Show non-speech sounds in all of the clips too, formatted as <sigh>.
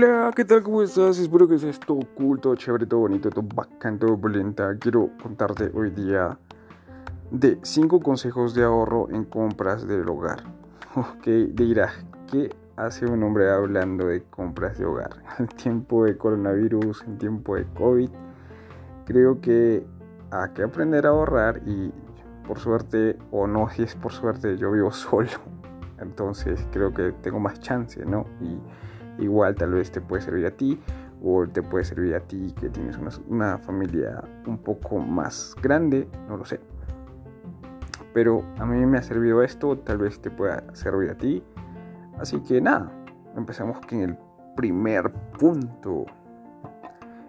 Hola, ¿qué tal? ¿Cómo estás? Espero que estés todo cool, chévere, todo bonito, todo bacán, todo polenta. Quiero contarte hoy día de 5 consejos de ahorro en compras del hogar. <laughs> Ok, dirás, ¿qué hace un hombre hablando de compras de hogar? <laughs> En tiempo de coronavirus, en tiempo de COVID, creo que hay que aprender a ahorrar y por suerte, o no si <laughs> es por suerte, yo vivo solo. Entonces creo que tengo más chance, ¿no? Y igual tal vez te puede servir a ti o te puede servir a ti que tienes una, familia un poco más grande, no lo sé. Pero a mí me ha servido esto, tal vez te pueda servir a ti. Así que nada, empezamos con el primer punto.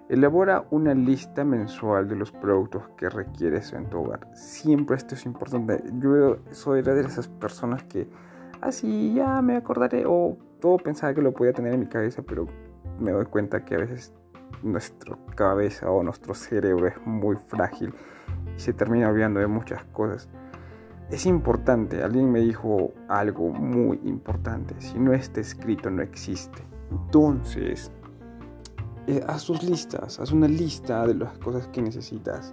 Elabora una lista mensual de los productos que requieres en tu hogar. Siempre esto es importante. Yo soy de esas personas que así ya me acordaré o todo pensaba que lo podía tener en mi cabeza, pero me doy cuenta que a veces nuestra cabeza o nuestro cerebro es muy frágil y se termina olvidando de muchas cosas. Es importante, alguien me dijo algo muy importante, si no está escrito no existe. Entonces, eh, haz tus listas, haz una lista de las cosas que necesitas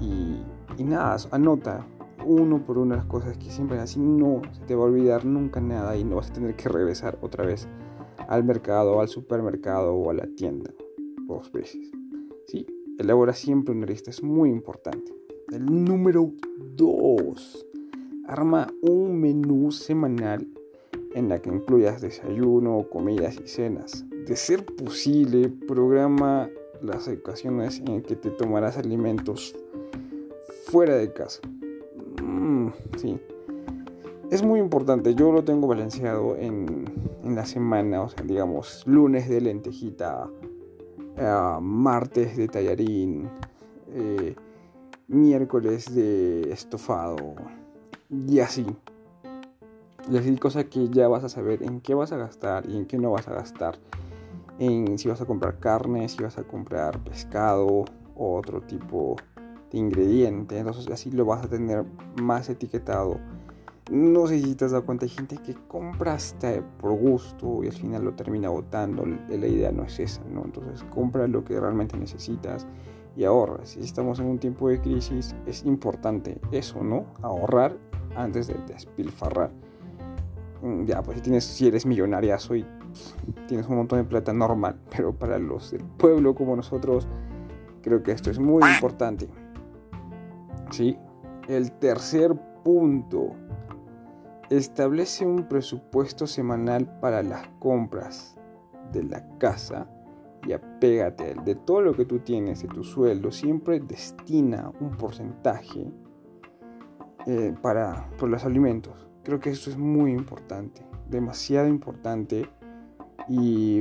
y, y nada, anota, uno por uno las cosas que siempre así no se te va a olvidar nunca nada y no vas a tener que regresar otra vez al mercado, al supermercado o a la tienda dos veces. Sí, elabora siempre una lista, es muy importante. El número 2. Arma un menú semanal en la que incluyas desayuno, comidas y cenas. De ser posible, programa las ocasiones en que te tomarás alimentos fuera de casa. Mm, sí. Es muy importante, yo lo tengo balanceado en, la semana, o sea, digamos, lunes de lentejita, eh, martes de tallarín, eh, miércoles de estofado, y así. Y así, cosa que ya vas a saber en qué vas a gastar y en qué no vas a gastar. En si vas a comprar carne, si vas a comprar pescado o otro tipo ingrediente, entonces así lo vas a tener más etiquetado. No sé si te has dado cuenta, hay gente que compra hasta por gusto y al final lo termina botando. La idea no es esa, ¿no? Entonces compra lo que realmente necesitas y ahorra. Si estamos en un tiempo de crisis, es importante eso, ¿no? Ahorrar antes de despilfarrar. Mm, ya, pues si, tienes, si eres millonaria, soy, tienes un montón de plata normal, pero para los del pueblo como nosotros, creo que esto es muy importante. ¿Sí? El tercer punto, establece un presupuesto semanal para las compras de la casa y apégate de todo lo que tú tienes, de tu sueldo, siempre destina un porcentaje eh, para por los alimentos. Creo que eso es muy importante, demasiado importante y,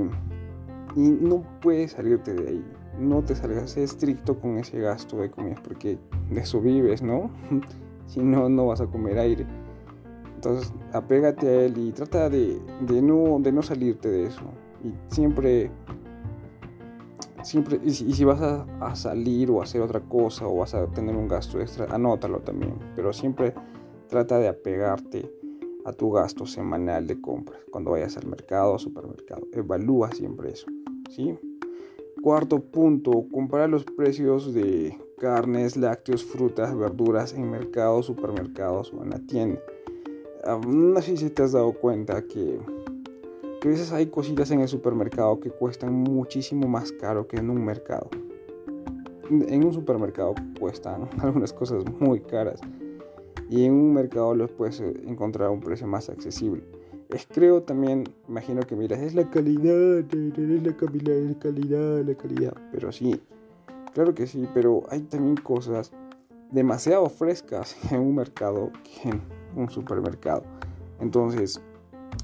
y no puedes salirte de ahí no te salgas estricto con ese gasto de comida, porque de eso vives, ¿no? <laughs> si no, no vas a comer aire. Entonces, apégate a él y trata de, no, de no salirte de eso. Y siempre, siempre, y si, vas a, salir o hacer otra cosa o vas a tener un gasto extra, anótalo también. Pero siempre trata de apegarte a tu gasto semanal de compras cuando vayas al mercado o supermercado. Evalúa siempre eso, ¿sí? Cuarto punto, compara los precios de carnes, lácteos, frutas, verduras en mercados, supermercados o en la tienda. No sé si te has dado cuenta que, a veces hay cositas en el supermercado que cuestan muchísimo más caro que en un mercado. En un supermercado cuestan <laughs> algunas cosas muy caras y en un mercado los puedes encontrar a un precio más accesible creo también, imagino que miras, es la calidad, es la calidad, la calidad, pero sí, claro que sí, pero hay también cosas demasiado frescas <laughs> en un mercado que en un supermercado. Entonces,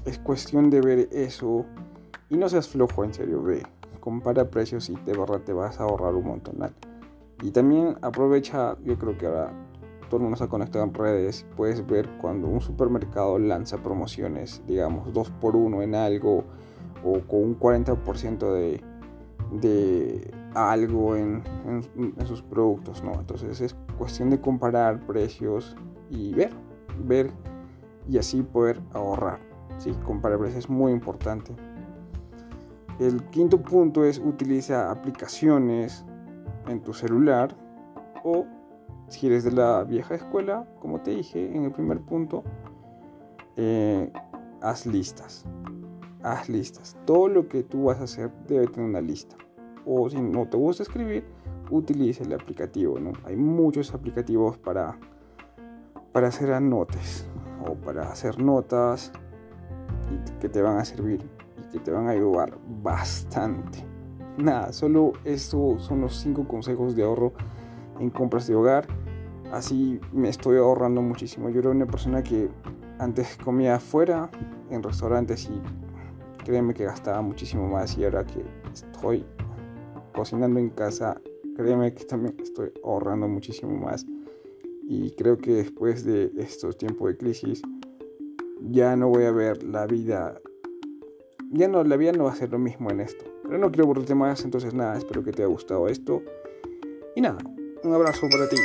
es cuestión de ver eso y no seas flojo, en serio, ve, compara precios y te, te vas a ahorrar un montón. Y también aprovecha, yo creo que ahora ha conectado en redes, puedes ver cuando un supermercado lanza promociones, digamos, 2 por 1 en algo o con un 40% de, de algo en, en, sus productos, ¿no? Entonces es cuestión de comparar precios y ver, ver y así poder ahorrar. Sí, comparar precios es muy importante. El quinto punto es utiliza aplicaciones en tu celular o si eres de la vieja escuela, como te dije en el primer punto, eh, haz listas. Haz listas. Todo lo que tú vas a hacer debe tener una lista. O si no te gusta escribir, utiliza el aplicativo. Hay muchos aplicativos para, para hacer anotes o para hacer notas que te van a servir y que te van a ayudar bastante. Nada, solo estos son los 5 consejos de ahorro en compras de hogar. Así me estoy ahorrando muchísimo. Yo era una persona que antes comía afuera, en restaurantes, y créeme que gastaba muchísimo más. Y ahora que estoy cocinando en casa, créeme que también estoy ahorrando muchísimo más. Y creo que después de estos tiempos de crisis, ya no voy a ver la vida. Ya no, la vida no va a ser lo mismo en esto. Pero no quiero aburrirte más, entonces nada, espero que te haya gustado esto. Y nada, un abrazo para ti.